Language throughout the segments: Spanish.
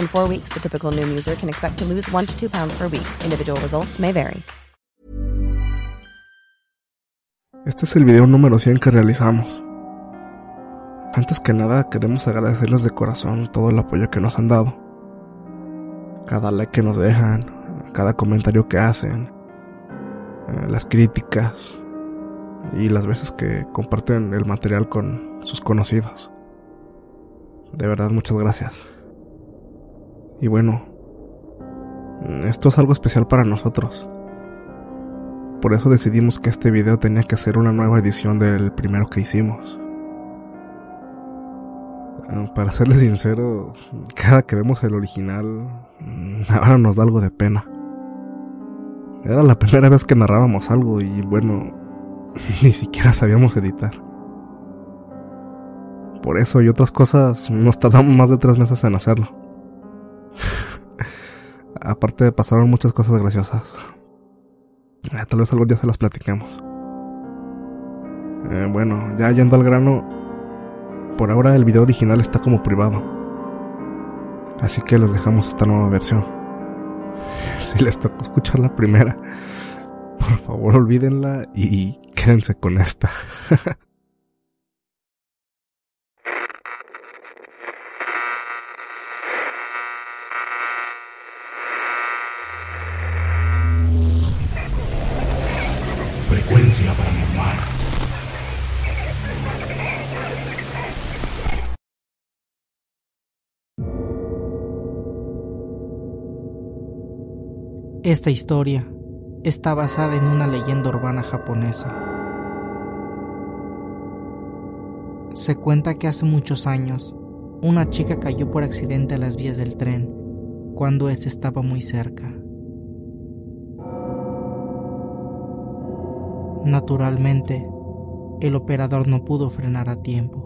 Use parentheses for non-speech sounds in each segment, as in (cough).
In four weeks, the typical Noom user can expect to lose one to two pounds per week. Individual results may vary. Este es el video número 100 que realizamos. Antes que nada, queremos agradecerles de corazón todo el apoyo que nos han dado. Cada like que nos dejan, cada comentario que hacen, eh, las críticas y las veces que comparten el material con sus conocidos. De verdad, muchas gracias. Y bueno, esto es algo especial para nosotros. Por eso decidimos que este video tenía que ser una nueva edición del primero que hicimos. Ah, Para serles sincero, cada que vemos el original, mm, (laughs) ahora nos da algo de pena. Era la primera vez que narrábamos algo y bueno, (laughs) ni siquiera sabíamos editar. Por eso y otras cosas nos tardamos más de tres meses en hacerlo. (laughs) Aparte pasaron muchas cosas graciosas. Eh, tal vez algún día se las platiquemos. Eh, bueno, ya yendo al grano, por ahora el video original está como privado. Así que les dejamos esta nueva versión. (laughs) Si les tocó escuchar la primera, por favor olvídenla y quédense con esta. (laughs) Esta historia está basada en una leyenda urbana japonesa. Se cuenta que hace muchos años, una chica cayó por accidente a las vías del tren cuando éste estaba muy cerca. Naturalmente, el operador no pudo frenar a tiempo.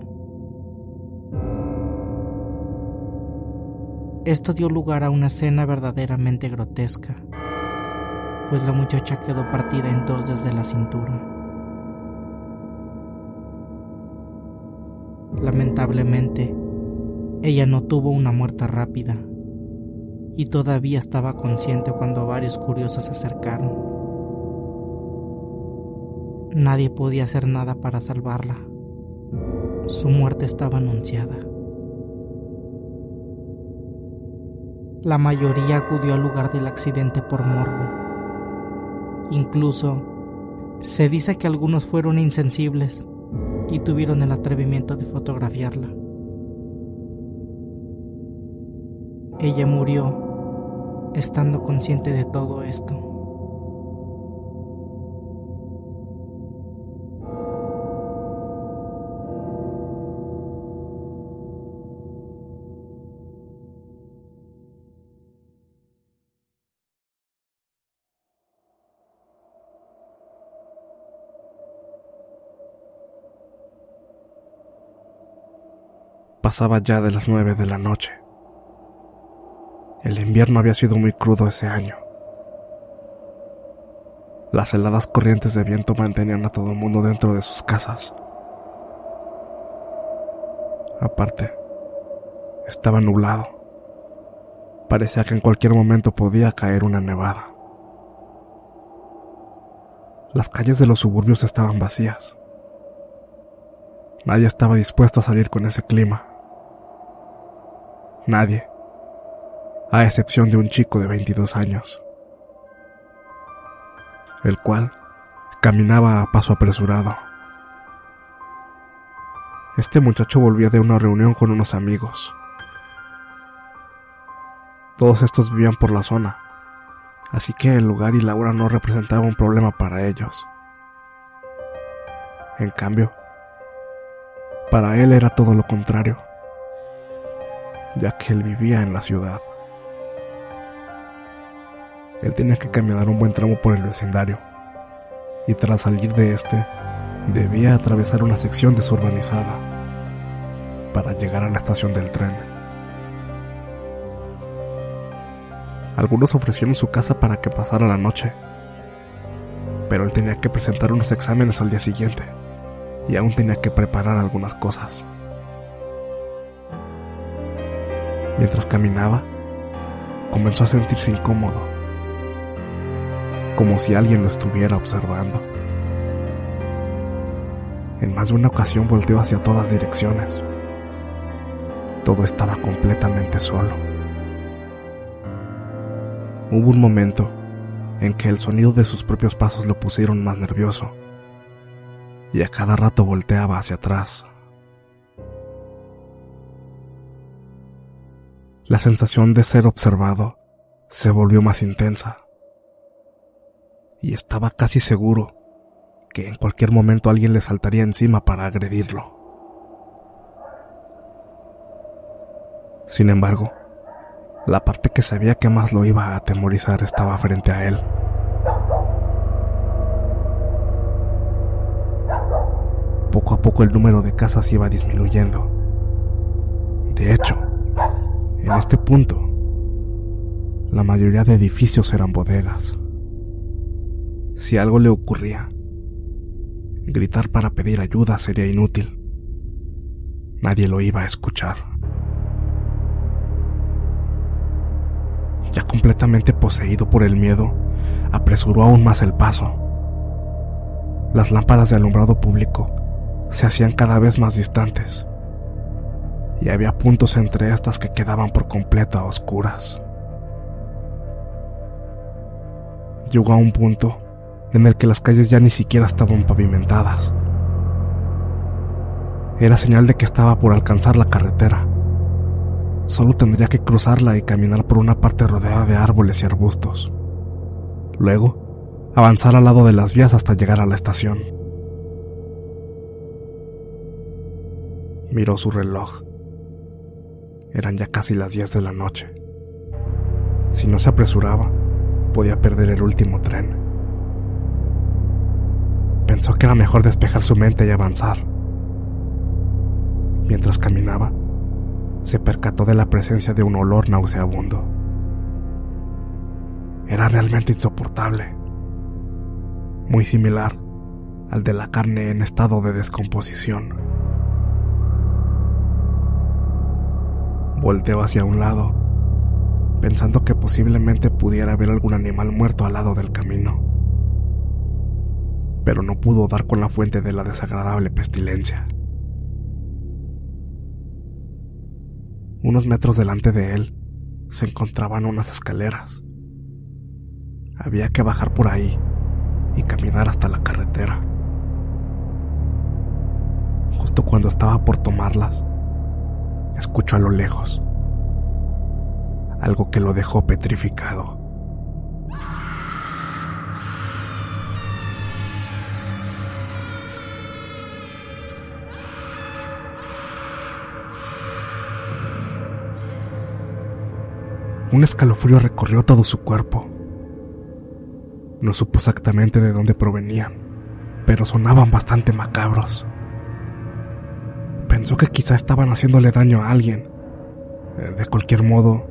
Esto dio lugar a una escena verdaderamente grotesca, pues la muchacha quedó partida en dos desde la cintura. Lamentablemente, ella no tuvo una muerte rápida y todavía estaba consciente cuando varios curiosos se acercaron. Nadie podía hacer nada para salvarla. Su muerte estaba anunciada. La mayoría acudió al lugar del accidente por morbo. Incluso se dice que algunos fueron insensibles y tuvieron el atrevimiento de fotografiarla. Ella murió estando consciente de todo esto. Pasaba ya de las nueve de la noche. El invierno había sido muy crudo ese año. Las heladas corrientes de viento mantenían a todo el mundo dentro de sus casas. Aparte, estaba nublado. Parecía que en cualquier momento podía caer una nevada. Las calles de los suburbios estaban vacías. Nadie estaba dispuesto a salir con ese clima. Nadie, a excepción de un chico de 22 años, el cual caminaba a paso apresurado. Este muchacho volvía de una reunión con unos amigos. Todos estos vivían por la zona, así que el lugar y la hora no representaban un problema para ellos. En cambio, para él era todo lo contrario, ya que él vivía en la ciudad. Él tenía que caminar un buen tramo por el vecindario, y tras salir de este, debía atravesar una sección desurbanizada para llegar a la estación del tren. Algunos ofrecieron su casa para que pasara la noche, pero él tenía que presentar unos exámenes al día siguiente y aún tenía que preparar algunas cosas. Mientras caminaba, comenzó a sentirse incómodo, como si alguien lo estuviera observando. En más de una ocasión volteó hacia todas direcciones. Todo estaba completamente solo. Hubo un momento en que el sonido de sus propios pasos lo pusieron más nervioso y a cada rato volteaba hacia atrás. La sensación de ser observado se volvió más intensa y estaba casi seguro que en cualquier momento alguien le saltaría encima para agredirlo. Sin embargo, la parte que sabía que más lo iba a atemorizar estaba frente a él. poco a poco el número de casas iba disminuyendo. De hecho, en este punto, la mayoría de edificios eran bodegas. Si algo le ocurría, gritar para pedir ayuda sería inútil. Nadie lo iba a escuchar. Ya completamente poseído por el miedo, apresuró aún más el paso. Las lámparas de alumbrado público se hacían cada vez más distantes, y había puntos entre estas que quedaban por completo a oscuras. Llegó a un punto en el que las calles ya ni siquiera estaban pavimentadas. Era señal de que estaba por alcanzar la carretera. Solo tendría que cruzarla y caminar por una parte rodeada de árboles y arbustos. Luego, avanzar al lado de las vías hasta llegar a la estación. Miró su reloj. Eran ya casi las 10 de la noche. Si no se apresuraba, podía perder el último tren. Pensó que era mejor despejar su mente y avanzar. Mientras caminaba, se percató de la presencia de un olor nauseabundo. Era realmente insoportable, muy similar al de la carne en estado de descomposición. Volteó hacia un lado, pensando que posiblemente pudiera haber algún animal muerto al lado del camino. Pero no pudo dar con la fuente de la desagradable pestilencia. Unos metros delante de él se encontraban unas escaleras. Había que bajar por ahí y caminar hasta la carretera. Justo cuando estaba por tomarlas, escuchó a lo lejos algo que lo dejó petrificado. Un escalofrío recorrió todo su cuerpo. No supo exactamente de dónde provenían, pero sonaban bastante macabros Pensó que quizá estaban haciéndole daño a alguien. Eh, de cualquier modo,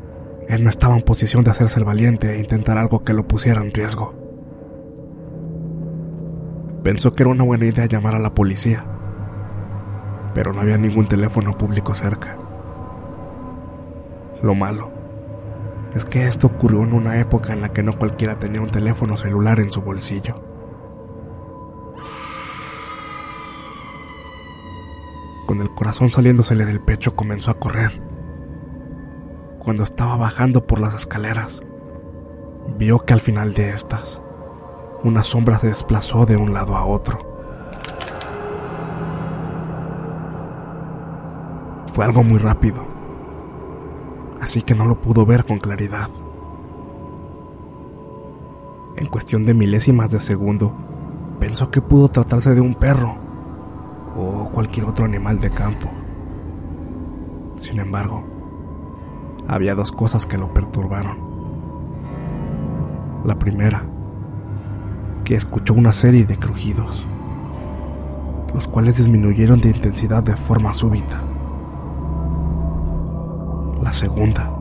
él no estaba en posición de hacerse el valiente e intentar algo que lo pusiera en riesgo. Pensó que era una buena idea llamar a la policía, pero no había ningún teléfono público cerca. Lo malo es que esto ocurrió en una época en la que no cualquiera tenía un teléfono celular en su bolsillo. Con el corazón saliéndosele del pecho comenzó a correr. Cuando estaba bajando por las escaleras, vio que al final de estas, una sombra se desplazó de un lado a otro. Fue algo muy rápido, así que no lo pudo ver con claridad. En cuestión de milésimas de segundo, pensó que pudo tratarse de un perro o cualquier otro animal de campo. Sin embargo, había dos cosas que lo perturbaron. La primera, que escuchó una serie de crujidos, los cuales disminuyeron de intensidad de forma súbita. La segunda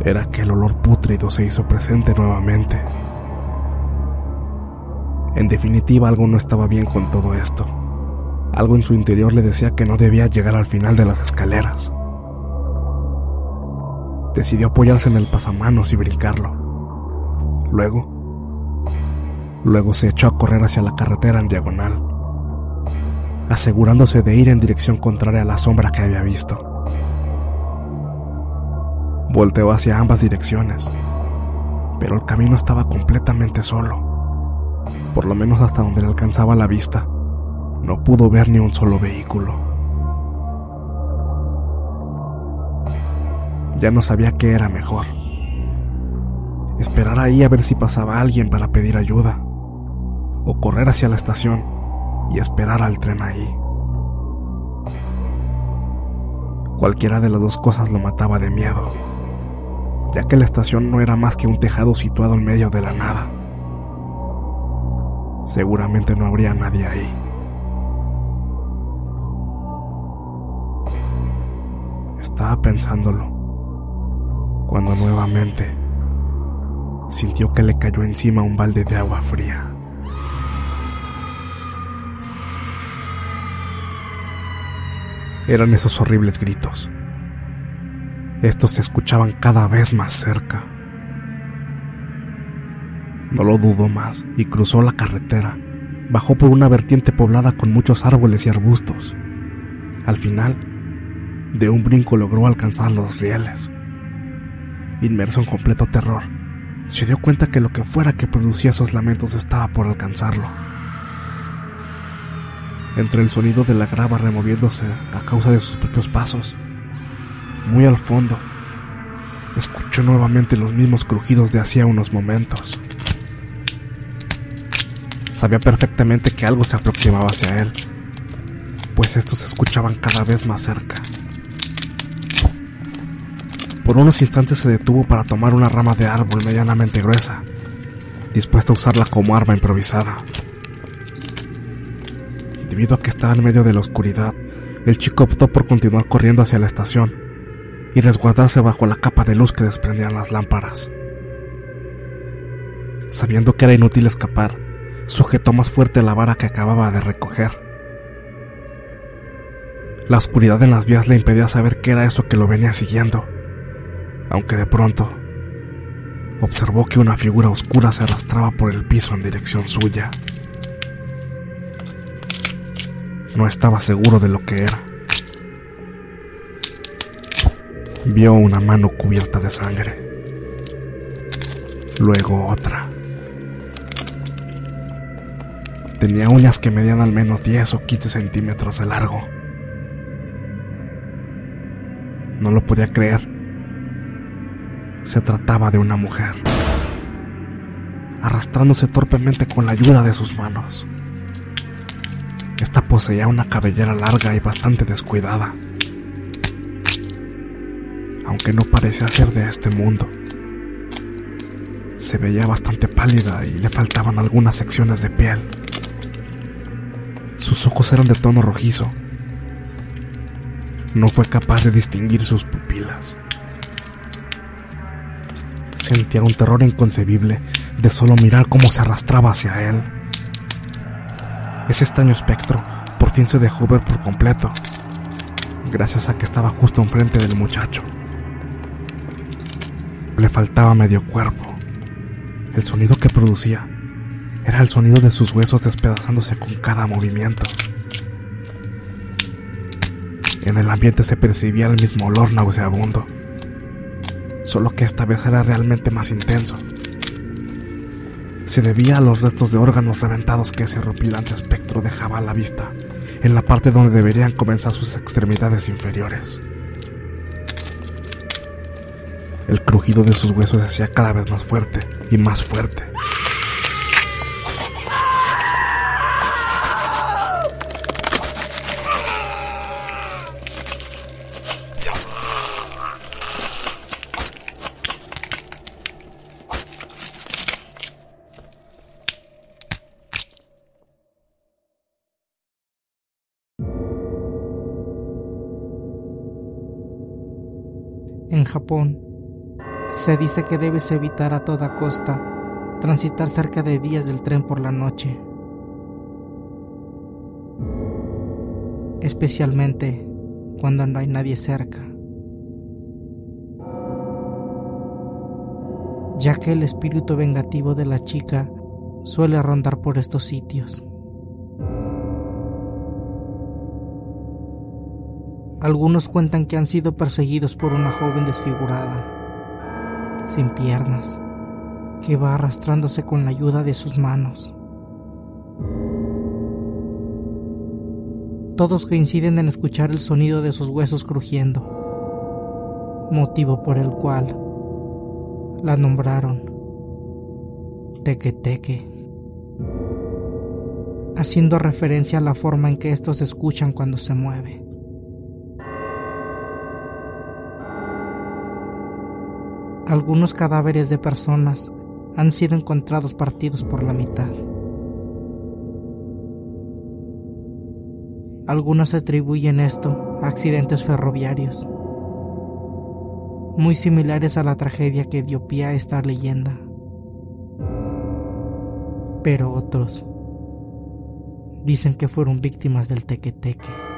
era que el olor pútrido se hizo presente nuevamente. En definitiva, algo no estaba bien con todo esto. Algo en su interior le decía que no debía llegar al final de las escaleras. Decidió apoyarse en el pasamanos y brincarlo. Luego, Luego se echó a correr hacia la carretera en diagonal, asegurándose de ir en dirección contraria a la sombra que había visto. Volteó hacia ambas direcciones, pero el camino estaba completamente solo. Por lo menos hasta donde le alcanzaba la vista, no pudo ver ni un solo vehículo. Ya no sabía qué era mejor. Esperar ahí a ver si pasaba alguien para pedir ayuda o correr hacia la estación y esperar al tren ahí. Cualquiera de las dos cosas lo mataba de miedo, ya que la estación no era más que un tejado situado en medio de la nada. Seguramente no habría nadie ahí. Estaba pensándolo cuando nuevamente sintió que le cayó encima un balde de agua fría. eran esos horribles gritos. Estos se escuchaban cada vez más cerca. No lo dudó más y cruzó la carretera. Bajó por una vertiente poblada con muchos árboles y arbustos. Al final, de un brinco logró alcanzar los rieles. Inmerso en completo terror, se dio cuenta que lo que fuera que producía esos lamentos estaba por alcanzarlo entre el sonido de la grava removiéndose a causa de sus propios pasos. Muy al fondo, escuchó nuevamente los mismos crujidos de hacía unos momentos. Sabía perfectamente que algo se aproximaba hacia él, pues estos se escuchaban cada vez más cerca. Por unos instantes se detuvo para tomar una rama de árbol medianamente gruesa, dispuesto a usarla como arma improvisada. Debido a que estaba en medio de la oscuridad, el chico optó por continuar corriendo hacia la estación y resguardarse bajo la capa de luz que desprendían las lámparas. Sabiendo que era inútil escapar, sujetó más fuerte la vara que acababa de recoger. La oscuridad en las vías le impedía saber qué era eso que lo venía siguiendo, aunque de pronto observó que una figura oscura se arrastraba por el piso en dirección suya. No estaba seguro de lo que era. Vio una mano cubierta de sangre. Luego otra. Tenía uñas que medían al menos 10 o 15 centímetros de largo. No lo podía creer. Se trataba de una mujer, arrastrándose torpemente con la ayuda de sus manos. Esta poseía una cabellera larga y bastante descuidada, aunque no parecía ser de este mundo. Se veía bastante pálida y le faltaban algunas secciones de piel. Sus ojos eran de tono rojizo no fue capaz de distinguir sus pupilas. Sentía un terror inconcebible de solo mirar cómo se arrastraba hacia él. Ese extraño espectro por fin se dejó ver por completo, gracias a que estaba justo enfrente del muchacho. Le faltaba medio cuerpo. El sonido que producía era el sonido de sus huesos despedazándose con cada movimiento. En el ambiente se percibía el mismo olor nauseabundo, solo que esta vez era realmente más intenso. Se debía a los restos de órganos reventados que ese horripilante espectro dejaba a la vista, en la parte donde deberían comenzar sus extremidades inferiores. El crujido de sus huesos se hacía cada vez más fuerte y más fuerte. En Japón, se dice que debes evitar a toda costa transitar cerca de vías del tren por la noche. Especialmente cuando no hay nadie cerca. Ya que el espíritu vengativo de la chica suele rondar por estos sitios. Algunos cuentan que han sido perseguidos por una joven desfigurada, sin piernas, que va arrastrándose con la ayuda de sus manos. Todos coinciden en escuchar el sonido de sus huesos crujiendo, motivo por el cual la nombraron Teque Teque, haciendo referencia a la forma en que estos escuchan cuando se mueve. Algunos cadáveres de personas han sido encontrados partidos por la mitad. Algunos atribuyen esto a accidentes ferroviarios, muy similares a la tragedia que dio pie a esta leyenda. Pero otros dicen que fueron víctimas del teque-teque.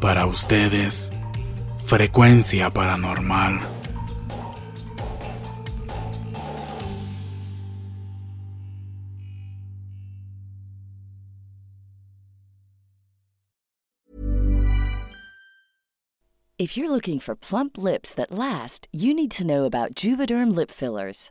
Para ustedes, frecuencia paranormal. If you're looking for plump lips that last, you need to know about Juvederm lip fillers.